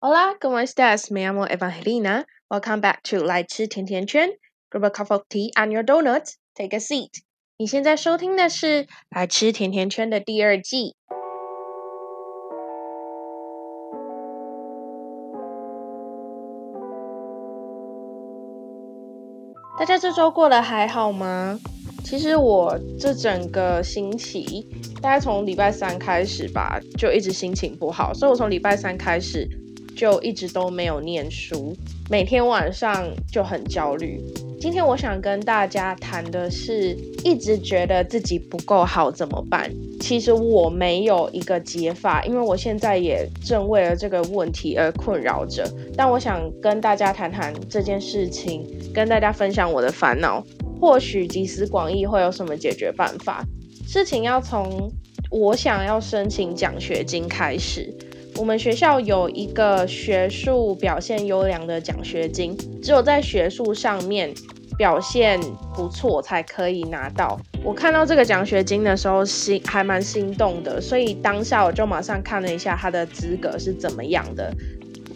Hola, ¿cómo estás? Me llamo Evangelina. Welcome back to 来吃甜甜圈。Grab a cup of tea and your donuts. Take a seat. 你现在收听的是《来吃甜甜圈》的第二季。大家这周过得还好吗？其实我这整个星期，大概从礼拜三开始吧，就一直心情不好，所以我从礼拜三开始就一直都没有念书，每天晚上就很焦虑。今天我想跟大家谈的是，一直觉得自己不够好怎么办？其实我没有一个解法，因为我现在也正为了这个问题而困扰着。但我想跟大家谈谈这件事情，跟大家分享我的烦恼。或许集思广益会有什么解决办法？事情要从我想要申请奖学金开始。我们学校有一个学术表现优良的奖学金，只有在学术上面表现不错才可以拿到。我看到这个奖学金的时候，心还蛮心动的，所以当下我就马上看了一下他的资格是怎么样的。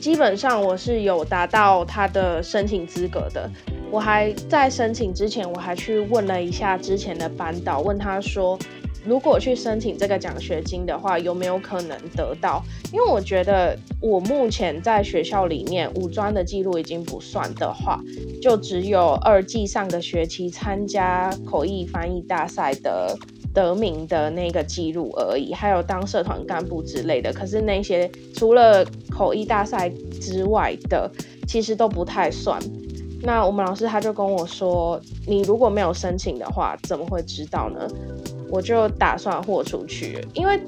基本上我是有达到他的申请资格的。我还在申请之前，我还去问了一下之前的班导，问他说，如果去申请这个奖学金的话，有没有可能得到？因为我觉得我目前在学校里面五专的记录已经不算的话，就只有二季上个学期参加口译翻译大赛的得名的那个记录而已，还有当社团干部之类的。可是那些除了口译大赛之外的，其实都不太算。那我们老师他就跟我说：“你如果没有申请的话，怎么会知道呢？”我就打算豁出去，因为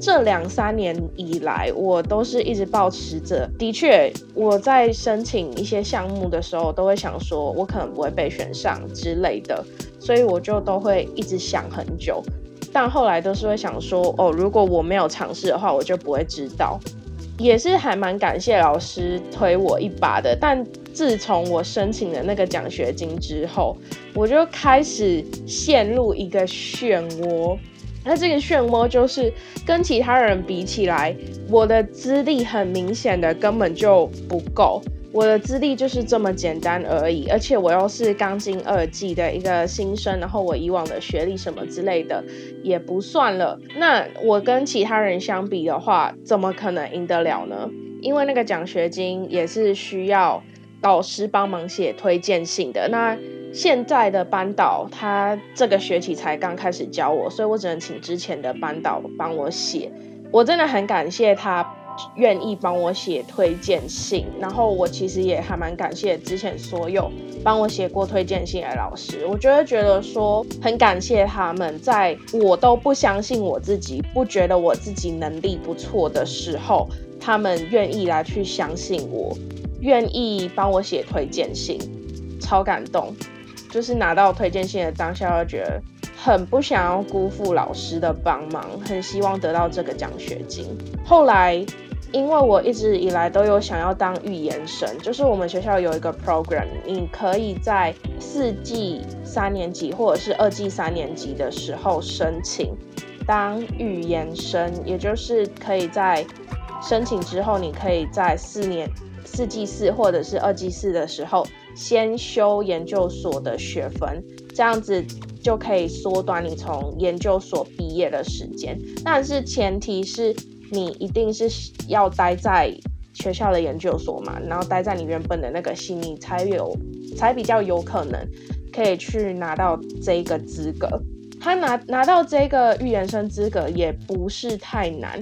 这两三年以来，我都是一直保持着。的确，我在申请一些项目的时候，都会想说，我可能不会被选上之类的，所以我就都会一直想很久。但后来都是会想说：“哦，如果我没有尝试的话，我就不会知道。”也是还蛮感谢老师推我一把的，但自从我申请了那个奖学金之后，我就开始陷入一个漩涡。那这个漩涡就是跟其他人比起来，我的资历很明显的根本就不够。我的资历就是这么简单而已，而且我又是刚进二季的一个新生，然后我以往的学历什么之类的也不算了。那我跟其他人相比的话，怎么可能赢得了呢？因为那个奖学金也是需要导师帮忙写推荐信的。那现在的班导他这个学期才刚开始教我，所以我只能请之前的班导帮我写。我真的很感谢他。愿意帮我写推荐信，然后我其实也还蛮感谢之前所有帮我写过推荐信的老师。我觉得觉得说很感谢他们，在我都不相信我自己，不觉得我自己能力不错的时候，他们愿意来去相信我，愿意帮我写推荐信，超感动。就是拿到推荐信的当下，就觉得很不想要辜负老师的帮忙，很希望得到这个奖学金。后来。因为我一直以来都有想要当预言生，就是我们学校有一个 program，你可以在四季三年级或者是二季三年级的时候申请当预言生，也就是可以在申请之后，你可以在四年四季四或者是二季四的时候先修研究所的学分，这样子就可以缩短你从研究所毕业的时间，但是前提是。你一定是要待在学校的研究所嘛，然后待在你原本的那个系，你才有才比较有可能可以去拿到这个资格。他拿拿到这个预言生资格也不是太难，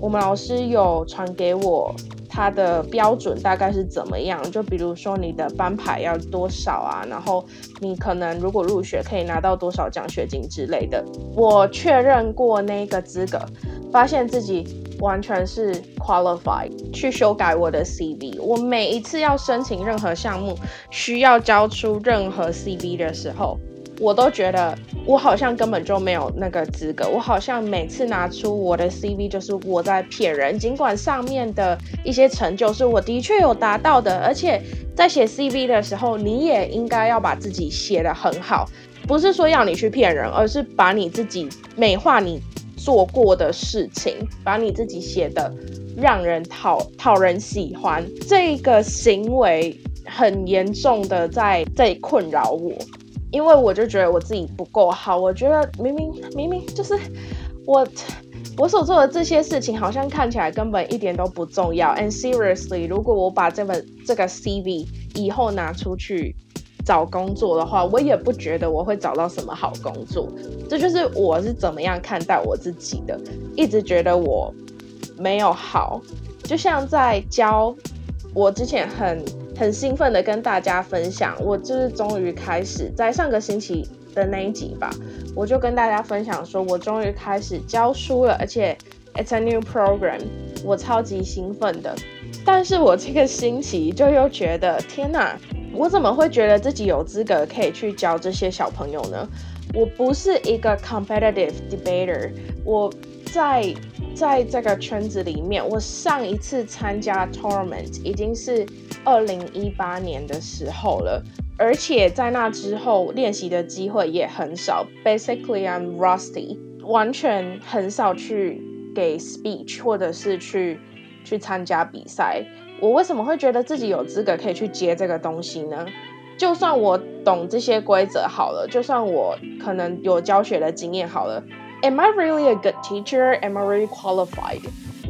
我们老师有传给我他的标准大概是怎么样，就比如说你的班牌要多少啊，然后你可能如果入学可以拿到多少奖学金之类的。我确认过那个资格，发现自己。完全是 qualified 去修改我的 CV。我每一次要申请任何项目，需要交出任何 CV 的时候，我都觉得我好像根本就没有那个资格。我好像每次拿出我的 CV 就是我在骗人。尽管上面的一些成就是我的确有达到的，而且在写 CV 的时候，你也应该要把自己写得很好，不是说要你去骗人，而是把你自己美化你。做过的事情，把你自己写的让人讨讨人喜欢，这个行为很严重的在在困扰我，因为我就觉得我自己不够好，我觉得明明明明就是我我所做的这些事情，好像看起来根本一点都不重要。And seriously，如果我把这本这个 CV 以后拿出去找工作的话，我也不觉得我会找到什么好工作。这就是我是怎么样看待我自己的，一直觉得我。没有好，就像在教我之前很很兴奋的跟大家分享，我就是终于开始在上个星期的那一集吧，我就跟大家分享说，我终于开始教书了，而且 it's a new program，我超级兴奋的。但是我这个星期就又觉得，天哪，我怎么会觉得自己有资格可以去教这些小朋友呢？我不是一个 competitive debater，我在。在这个圈子里面，我上一次参加 tournament 已经是二零一八年的时候了，而且在那之后练习的机会也很少。Basically, I'm rusty，完全很少去给 speech 或者是去去参加比赛。我为什么会觉得自己有资格可以去接这个东西呢？就算我懂这些规则好了，就算我可能有教学的经验好了。Am I really a good teacher? Am I really qualified?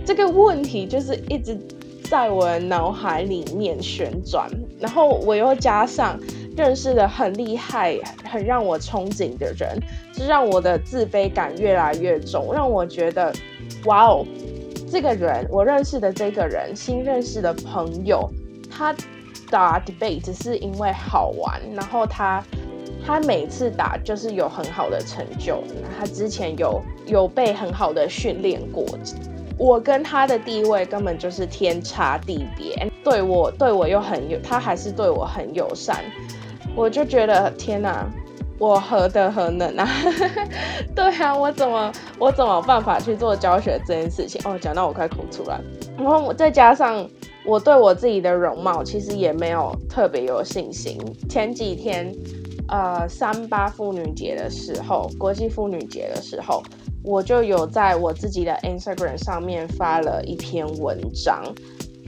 这个问题就是一直在我脑海里面旋转，然后我又加上认识的很厉害、很让我憧憬的人，就让我的自卑感越来越重，让我觉得，哇哦，这个人我认识的这个人，新认识的朋友，他打 debate 是因为好玩，然后他。他每次打就是有很好的成就，他之前有有被很好的训练过。我跟他的地位根本就是天差地别，对我对我又很友，他还是对我很友善，我就觉得天哪，我何德何能啊？对啊，我怎么我怎么办法去做教学这件事情？哦，讲到我快哭出来。然后我再加上我对我自己的容貌其实也没有特别有信心。前几天。呃，三八妇女节的时候，国际妇女节的时候，我就有在我自己的 Instagram 上面发了一篇文章。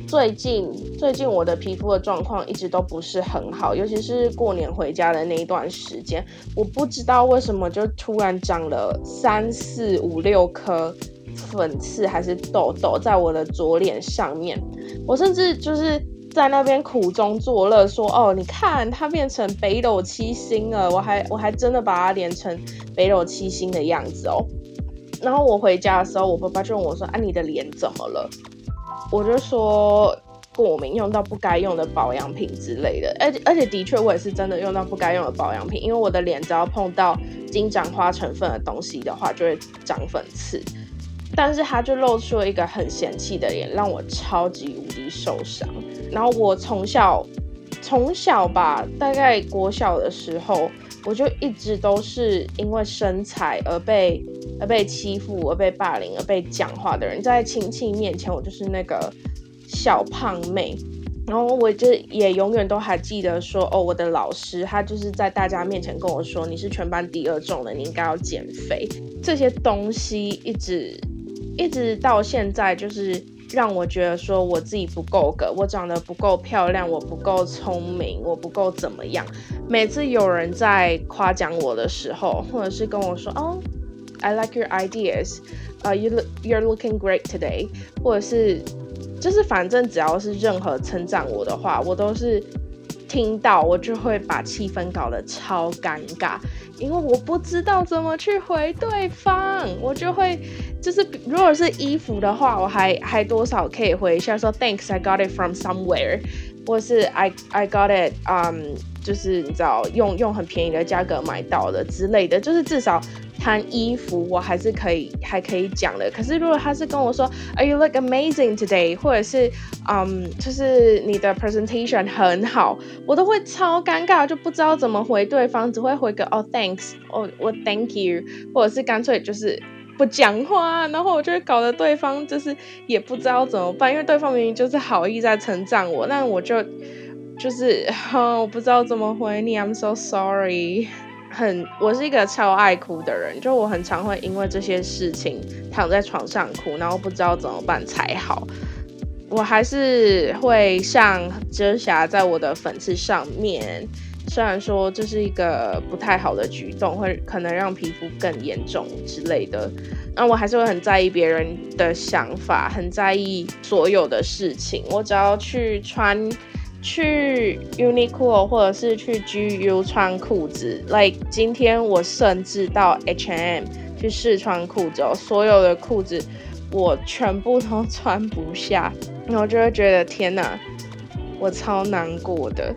最近，最近我的皮肤的状况一直都不是很好，尤其是过年回家的那一段时间，我不知道为什么就突然长了三四五六颗粉刺还是痘痘在我的左脸上面，我甚至就是。在那边苦中作乐，说：“哦，你看它变成北斗七星了，我还我还真的把它连成北斗七星的样子哦。”然后我回家的时候，我爸爸就问我说：“啊，你的脸怎么了？”我就说：“过敏，用到不该用的保养品之类的。”而而且的确，我也是真的用到不该用的保养品，因为我的脸只要碰到金盏花成分的东西的话，就会长粉刺。但是他就露出了一个很嫌弃的脸，让我超级无敌受伤。然后我从小，从小吧，大概国小的时候，我就一直都是因为身材而被而被欺负、而被霸凌、而被讲话的人。在亲戚面前，我就是那个小胖妹。然后我就也永远都还记得说，哦，我的老师他就是在大家面前跟我说，你是全班第二重的，你应该要减肥。这些东西一直。一直到现在，就是让我觉得说我自己不够格，我长得不够漂亮，我不够聪明，我不够怎么样。每次有人在夸奖我的时候，或者是跟我说哦，I like your ideas，呃，you look you're looking great today，或者是就是反正只要是任何称赞我的话，我都是听到我就会把气氛搞得超尴尬。因为我不知道怎么去回对方，我就会就是，如果是衣服的话，我还还多少可以回一下说 Thanks, I got it from somewhere，或是 I I got it，嗯，就是你知道用用很便宜的价格买到的之类的，就是至少。谈衣服我还是可以还可以讲的，可是如果他是跟我说 Are you look amazing today，或者是嗯，就是你的 presentation 很好，我都会超尴尬，就不知道怎么回对方，只会回个哦 thanks，哦我 thank you，或者是干脆就是不讲话，然后我就会搞得对方就是也不知道怎么办，因为对方明明就是好意在称赞我，那我就就是我不知道怎么回你，I'm so sorry。很，我是一个超爱哭的人，就我很常会因为这些事情躺在床上哭，然后不知道怎么办才好。我还是会上遮瑕在我的粉刺上面，虽然说这是一个不太好的举动，会可能让皮肤更严重之类的。那我还是会很在意别人的想法，很在意所有的事情。我只要去穿。去 Uniqlo 或者是去 GU 穿裤子，like 今天我甚至到 H&M 去试穿裤子，哦所有的裤子我全部都 穿不下，然后就会觉得天哪，我超难过的。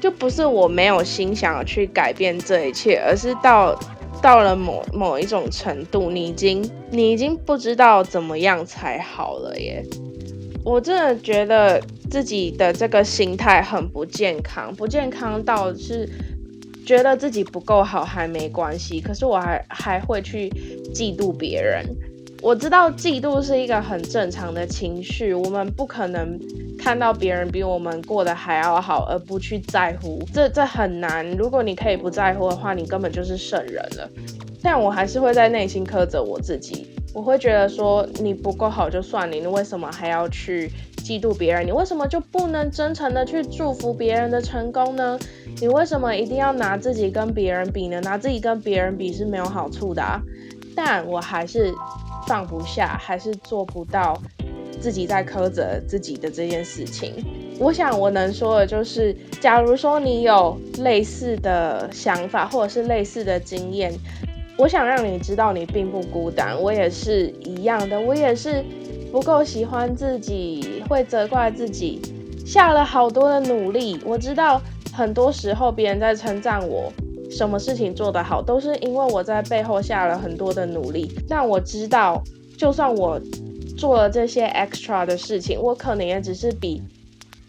就不是我没有心想要去改变这一切，而是到到了某某一种程度，你已经你已经不知道怎么样才好了耶。我真的觉得自己的这个心态很不健康，不健康到是觉得自己不够好还没关系，可是我还还会去嫉妒别人。我知道嫉妒是一个很正常的情绪，我们不可能看到别人比我们过得还要好而不去在乎，这这很难。如果你可以不在乎的话，你根本就是圣人了。但我还是会在内心苛责我自己。我会觉得说你不够好就算你，你为什么还要去嫉妒别人？你为什么就不能真诚的去祝福别人的成功呢？你为什么一定要拿自己跟别人比呢？拿自己跟别人比是没有好处的啊！但我还是放不下，还是做不到自己在苛责自己的这件事情。我想我能说的就是，假如说你有类似的想法，或者是类似的经验。我想让你知道，你并不孤单。我也是一样的，我也是不够喜欢自己，会责怪自己，下了好多的努力。我知道很多时候别人在称赞我，什么事情做得好，都是因为我在背后下了很多的努力。但我知道，就算我做了这些 extra 的事情，我可能也只是比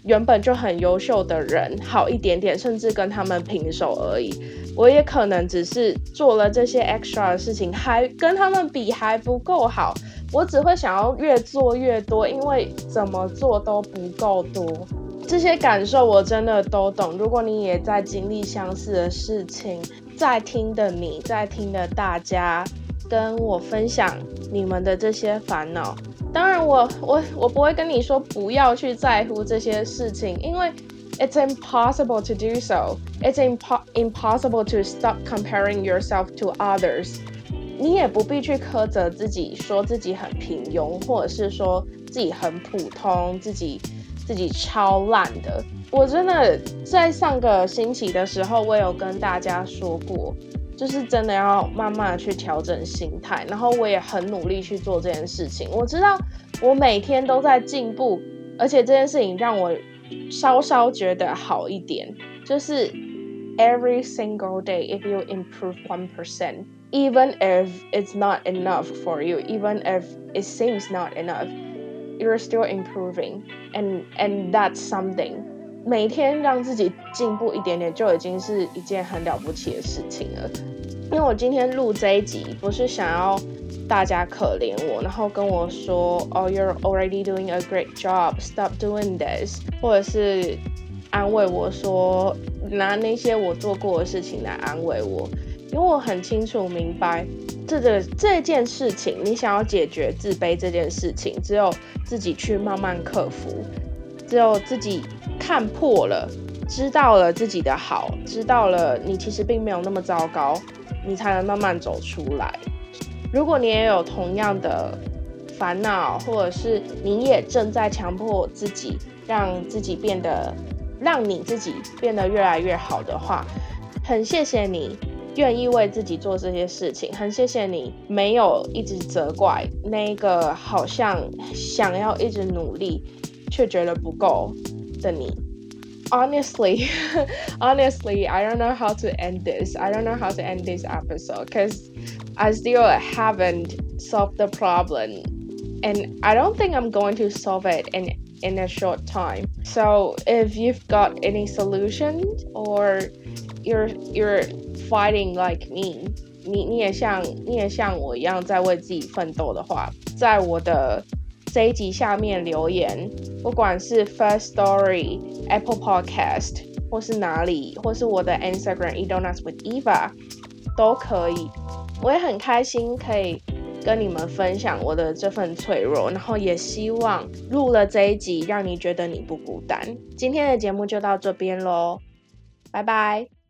原本就很优秀的人好一点点，甚至跟他们平手而已。我也可能只是做了这些 extra 的事情，还跟他们比还不够好。我只会想要越做越多，因为怎么做都不够多。这些感受我真的都懂。如果你也在经历相似的事情，在听的你，在听的大家，跟我分享你们的这些烦恼。当然，我我我不会跟你说不要去在乎这些事情，因为。It's impossible to do so. It's impo impossible to stop comparing yourself to others. 你也不必去苛责自己，说自己很平庸，或者是说自己很普通，自己自己超烂的。我真的在上个星期的时候，我有跟大家说过，就是真的要慢慢的去调整心态，然后我也很努力去做这件事情。我知道我每天都在进步，而且这件事情让我。稍稍觉得好一点，就是 every single day if you improve one percent, even if it's not enough for you, even if it seems not enough, you're still improving, and and that's something. 每天让自己进步一点点，就已经是一件很了不起的事情了。因为我今天录这一集，不是想要大家可怜我，然后跟我说，Oh, you're already doing a great job. Stop doing this，或者是安慰我说，拿那些我做过的事情来安慰我。因为我很清楚明白，这个这件事情，你想要解决自卑这件事情，只有自己去慢慢克服，只有自己看破了，知道了自己的好，知道了你其实并没有那么糟糕，你才能慢慢走出来。如果你也有同样的烦恼，或者是你也正在强迫自己让自己变得，让你自己变得越来越好的话，很谢谢你愿意为自己做这些事情，很谢谢你没有一直责怪那个好像想要一直努力却觉得不够的你。Honestly, honestly, I don't know how to end this. I don't know how to end this episode because I still haven't solved the problem and I don't think I'm going to solve it in in a short time. So if you've got any solution or you're you're fighting like me，你你也像你也像我一样在为自己奋斗的话，在我的 这一集下面留言，不管是 First Story、Apple Podcast 或是哪里，或是我的 Instagram e d o n a s with Eva 都可以。我也很开心可以跟你们分享我的这份脆弱，然后也希望录了这一集让你觉得你不孤单。今天的节目就到这边喽，拜拜。